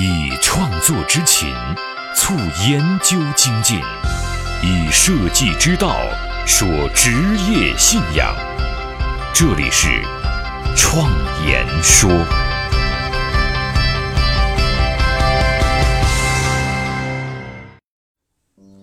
以创作之情促研究精进，以设计之道说职业信仰。这里是创言说。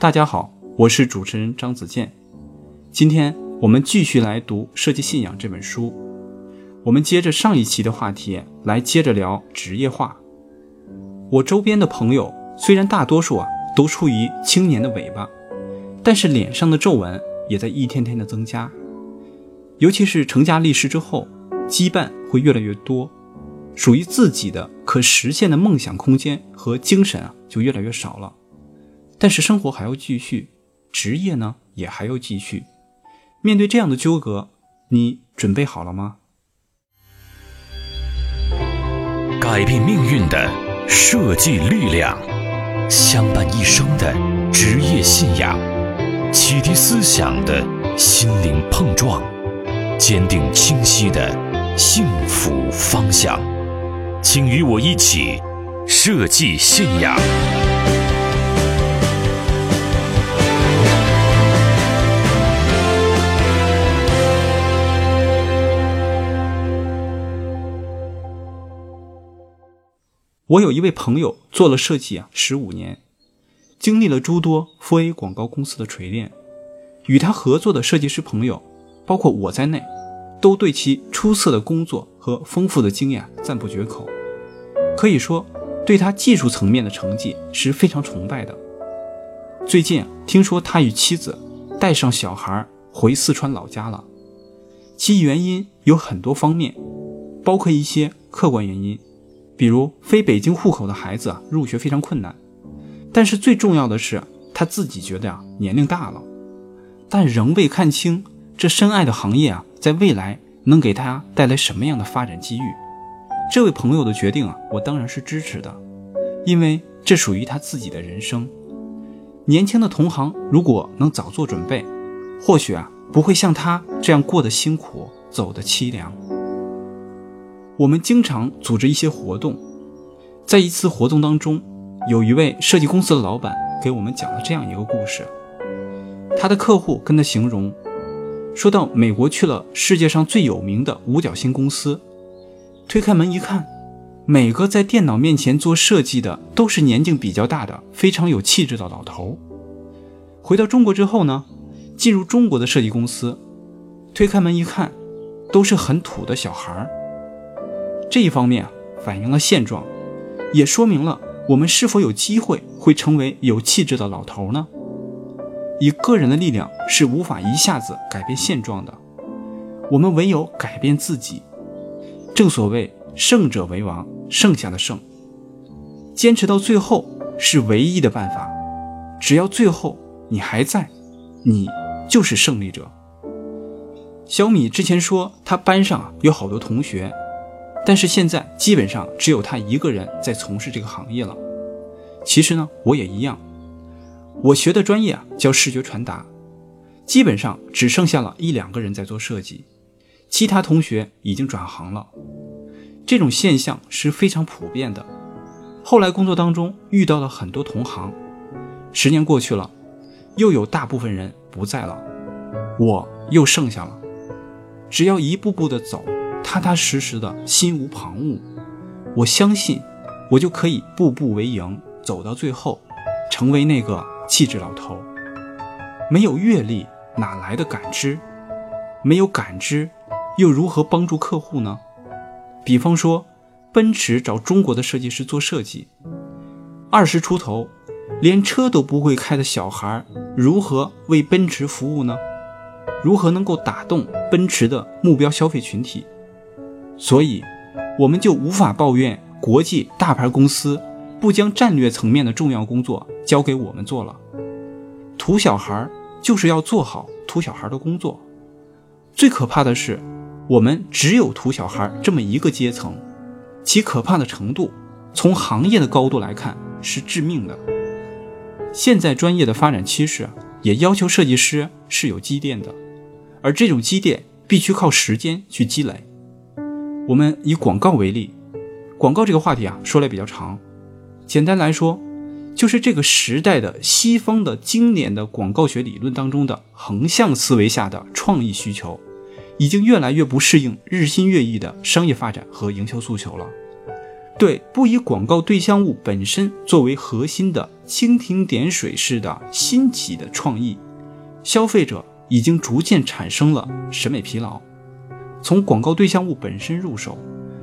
大家好，我是主持人张子健。今天我们继续来读《设计信仰》这本书。我们接着上一期的话题来接着聊职业化。我周边的朋友虽然大多数啊都处于青年的尾巴，但是脸上的皱纹也在一天天的增加。尤其是成家立室之后，羁绊会越来越多，属于自己的可实现的梦想空间和精神啊就越来越少了。但是生活还要继续，职业呢也还要继续。面对这样的纠葛，你准备好了吗？改变命运的。设计力量，相伴一生的职业信仰，启迪思想的心灵碰撞，坚定清晰的幸福方向。请与我一起设计信仰。我有一位朋友做了设计啊，十五年，经历了诸多 4A 广告公司的锤炼，与他合作的设计师朋友，包括我在内，都对其出色的工作和丰富的经验赞不绝口，可以说对他技术层面的成绩是非常崇拜的。最近听说他与妻子带上小孩回四川老家了，其原因有很多方面，包括一些客观原因。比如非北京户口的孩子啊，入学非常困难。但是最重要的是，他自己觉得呀，年龄大了，但仍未看清这深爱的行业啊，在未来能给他带来什么样的发展机遇。这位朋友的决定啊，我当然是支持的，因为这属于他自己的人生。年轻的同行如果能早做准备，或许啊，不会像他这样过得辛苦，走得凄凉。我们经常组织一些活动，在一次活动当中，有一位设计公司的老板给我们讲了这样一个故事。他的客户跟他形容，说到美国去了世界上最有名的五角星公司，推开门一看，每个在电脑面前做设计的都是年纪比较大的、非常有气质的老头。回到中国之后呢，进入中国的设计公司，推开门一看，都是很土的小孩儿。这一方面，反映了现状，也说明了我们是否有机会会成为有气质的老头呢？以个人的力量是无法一下子改变现状的，我们唯有改变自己。正所谓胜者为王，剩下的胜，坚持到最后是唯一的办法。只要最后你还在，你就是胜利者。小米之前说，他班上有好多同学。但是现在基本上只有他一个人在从事这个行业了。其实呢，我也一样。我学的专业啊叫视觉传达，基本上只剩下了一两个人在做设计，其他同学已经转行了。这种现象是非常普遍的。后来工作当中遇到了很多同行，十年过去了，又有大部分人不在了，我又剩下了。只要一步步的走。踏踏实实的心无旁骛，我相信，我就可以步步为营，走到最后，成为那个气质老头。没有阅历，哪来的感知？没有感知，又如何帮助客户呢？比方说，奔驰找中国的设计师做设计，二十出头，连车都不会开的小孩，如何为奔驰服务呢？如何能够打动奔驰的目标消费群体？所以，我们就无法抱怨国际大牌公司不将战略层面的重要工作交给我们做了。土小孩就是要做好土小孩的工作。最可怕的是，我们只有土小孩这么一个阶层，其可怕的程度，从行业的高度来看是致命的。现在专业的发展趋势也要求设计师是有积淀的，而这种积淀必须靠时间去积累。我们以广告为例，广告这个话题啊，说来比较长。简单来说，就是这个时代的西方的经典的广告学理论当中的横向思维下的创意需求，已经越来越不适应日新月异的商业发展和营销诉求了。对不以广告对象物本身作为核心的蜻蜓点水式的新奇的创意，消费者已经逐渐产生了审美疲劳。从广告对象物本身入手，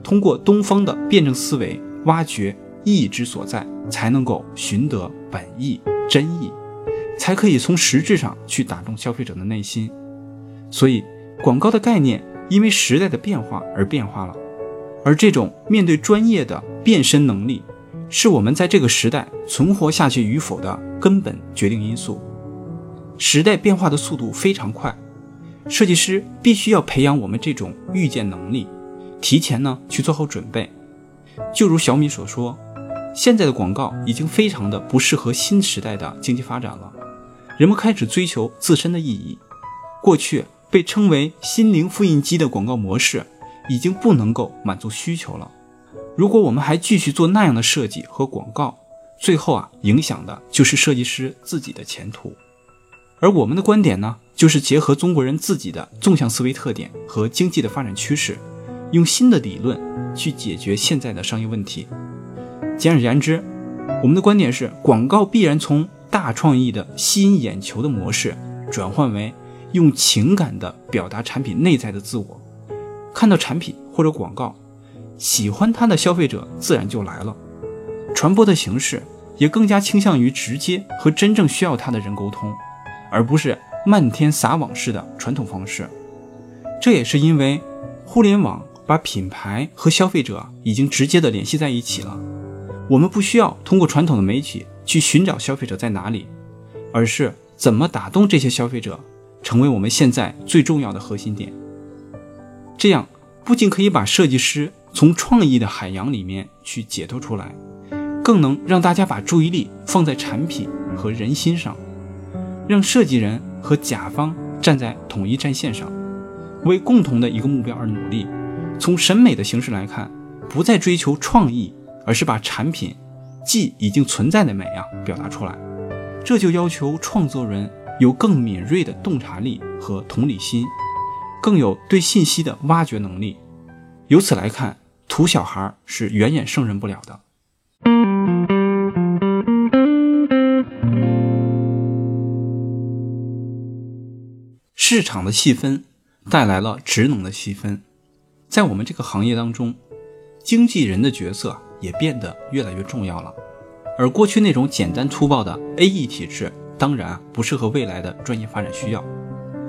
通过东方的辩证思维挖掘意义之所在，才能够寻得本意真意，才可以从实质上去打动消费者的内心。所以，广告的概念因为时代的变化而变化了。而这种面对专业的变身能力，是我们在这个时代存活下去与否的根本决定因素。时代变化的速度非常快，设计师必须要培养我们这种预见能力，提前呢去做好准备。就如小米所说，现在的广告已经非常的不适合新时代的经济发展了，人们开始追求自身的意义。过去被称为“心灵复印机”的广告模式。已经不能够满足需求了。如果我们还继续做那样的设计和广告，最后啊，影响的就是设计师自己的前途。而我们的观点呢，就是结合中国人自己的纵向思维特点和经济的发展趋势，用新的理论去解决现在的商业问题。简而言之，我们的观点是，广告必然从大创意的吸引眼球的模式，转换为用情感的表达产品内在的自我。看到产品或者广告，喜欢它的消费者自然就来了。传播的形式也更加倾向于直接和真正需要它的人沟通，而不是漫天撒网式的传统方式。这也是因为互联网把品牌和消费者已经直接的联系在一起了。我们不需要通过传统的媒体去寻找消费者在哪里，而是怎么打动这些消费者，成为我们现在最重要的核心点。这样不仅可以把设计师从创意的海洋里面去解脱出来，更能让大家把注意力放在产品和人心上，让设计人和甲方站在统一战线上，为共同的一个目标而努力。从审美的形式来看，不再追求创意，而是把产品既已经存在的美啊表达出来。这就要求创作人有更敏锐的洞察力和同理心。更有对信息的挖掘能力，由此来看，土小孩是远远胜任不了的。市场的细分带来了职能的细分，在我们这个行业当中，经纪人的角色也变得越来越重要了。而过去那种简单粗暴的 AE 体制，当然不适合未来的专业发展需要，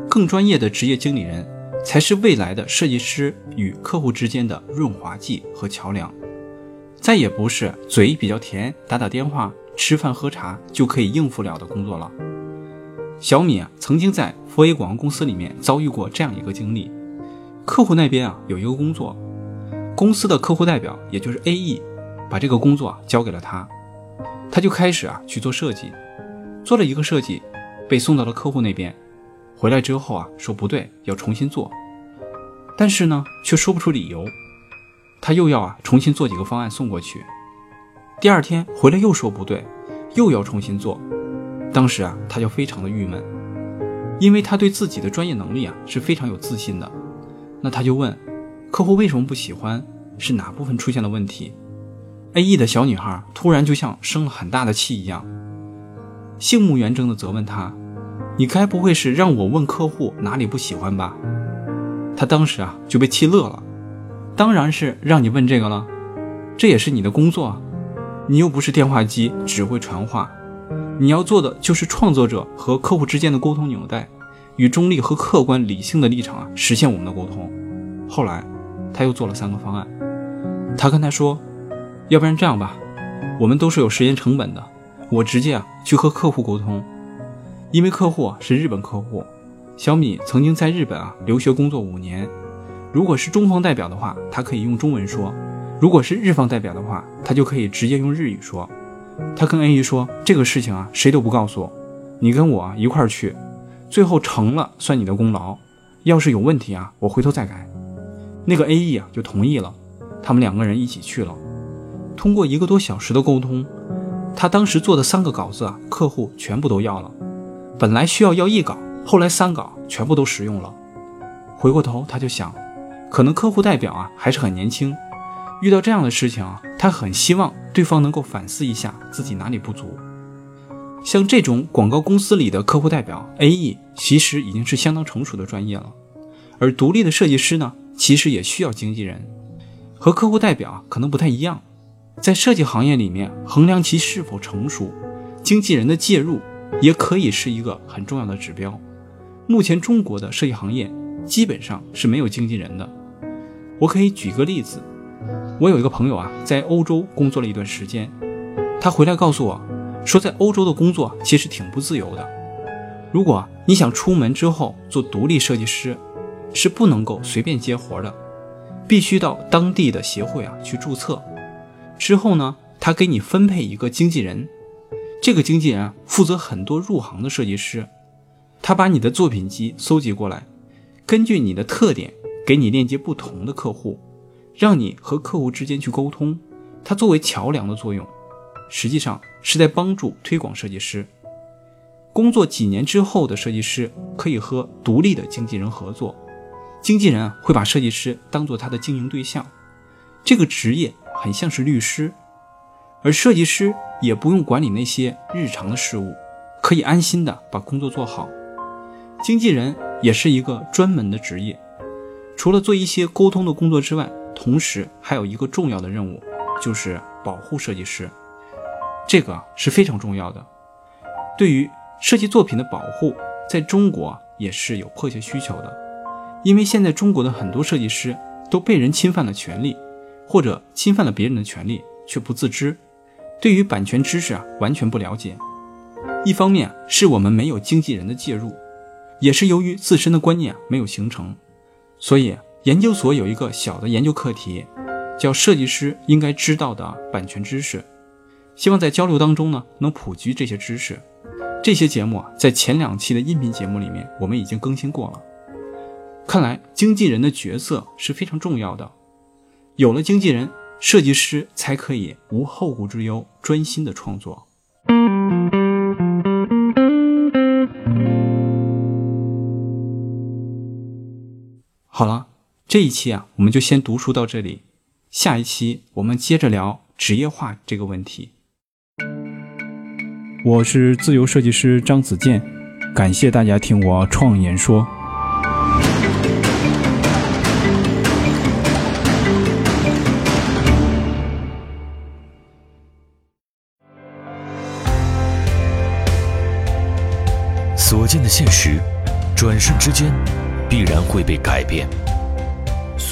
更专业的职业经理人。才是未来的设计师与客户之间的润滑剂和桥梁，再也不是嘴比较甜、打打电话、吃饭喝茶就可以应付了的工作了。小米啊，曾经在佛 A 广告公司里面遭遇过这样一个经历：客户那边啊有一个工作，公司的客户代表也就是 AE，把这个工作啊交给了他，他就开始啊去做设计，做了一个设计，被送到了客户那边。回来之后啊，说不对，要重新做，但是呢，却说不出理由。他又要啊重新做几个方案送过去。第二天回来又说不对，又要重新做。当时啊，他就非常的郁闷，因为他对自己的专业能力啊是非常有自信的。那他就问客户为什么不喜欢，是哪部分出现了问题？A E 的小女孩突然就像生了很大的气一样，杏目圆睁的责问他。你该不会是让我问客户哪里不喜欢吧？他当时啊就被气乐了。当然是让你问这个了，这也是你的工作，你又不是电话机，只会传话。你要做的就是创作者和客户之间的沟通纽带，与中立和客观理性的立场啊实现我们的沟通。后来他又做了三个方案，他跟他说，要不然这样吧，我们都是有时间成本的，我直接啊去和客户沟通。因为客户啊是日本客户，小米曾经在日本啊留学工作五年。如果是中方代表的话，他可以用中文说；如果是日方代表的话，他就可以直接用日语说。他跟 A E 说：“这个事情啊，谁都不告诉，你跟我一块儿去，最后成了算你的功劳。要是有问题啊，我回头再改。”那个 A E 啊就同意了，他们两个人一起去了。通过一个多小时的沟通，他当时做的三个稿子啊，客户全部都要了。本来需要要一稿，后来三稿全部都使用了。回过头他就想，可能客户代表啊还是很年轻，遇到这样的事情啊，他很希望对方能够反思一下自己哪里不足。像这种广告公司里的客户代表 AE，其实已经是相当成熟的专业了。而独立的设计师呢，其实也需要经纪人，和客户代表可能不太一样。在设计行业里面，衡量其是否成熟，经纪人的介入也可以是一个很重要的指标。目前中国的设计行业基本上是没有经纪人的。我可以举个例子，我有一个朋友啊，在欧洲工作了一段时间，他回来告诉我，说在欧洲的工作其实挺不自由的。如果你想出门之后做独立设计师，是不能够随便接活的，必须到当地的协会啊去注册。之后呢，他给你分配一个经纪人，这个经纪人啊负责很多入行的设计师，他把你的作品集搜集过来，根据你的特点给你链接不同的客户，让你和客户之间去沟通。它作为桥梁的作用，实际上是在帮助推广设计师。工作几年之后的设计师可以和独立的经纪人合作。经纪人会把设计师当做他的经营对象，这个职业很像是律师，而设计师也不用管理那些日常的事务，可以安心的把工作做好。经纪人也是一个专门的职业，除了做一些沟通的工作之外，同时还有一个重要的任务，就是保护设计师，这个是非常重要的。对于设计作品的保护，在中国也是有迫切需求的。因为现在中国的很多设计师都被人侵犯了权利，或者侵犯了别人的权利却不自知，对于版权知识啊完全不了解。一方面是我们没有经纪人的介入，也是由于自身的观念没有形成。所以研究所有一个小的研究课题，叫设计师应该知道的版权知识。希望在交流当中呢能普及这些知识。这些节目啊在前两期的音频节目里面我们已经更新过了。看来经纪人的角色是非常重要的，有了经纪人，设计师才可以无后顾之忧，专心的创作。好了，这一期啊，我们就先读书到这里，下一期我们接着聊职业化这个问题。我是自由设计师张子健，感谢大家听我创言说。所见的现实，转瞬之间必然会被改变；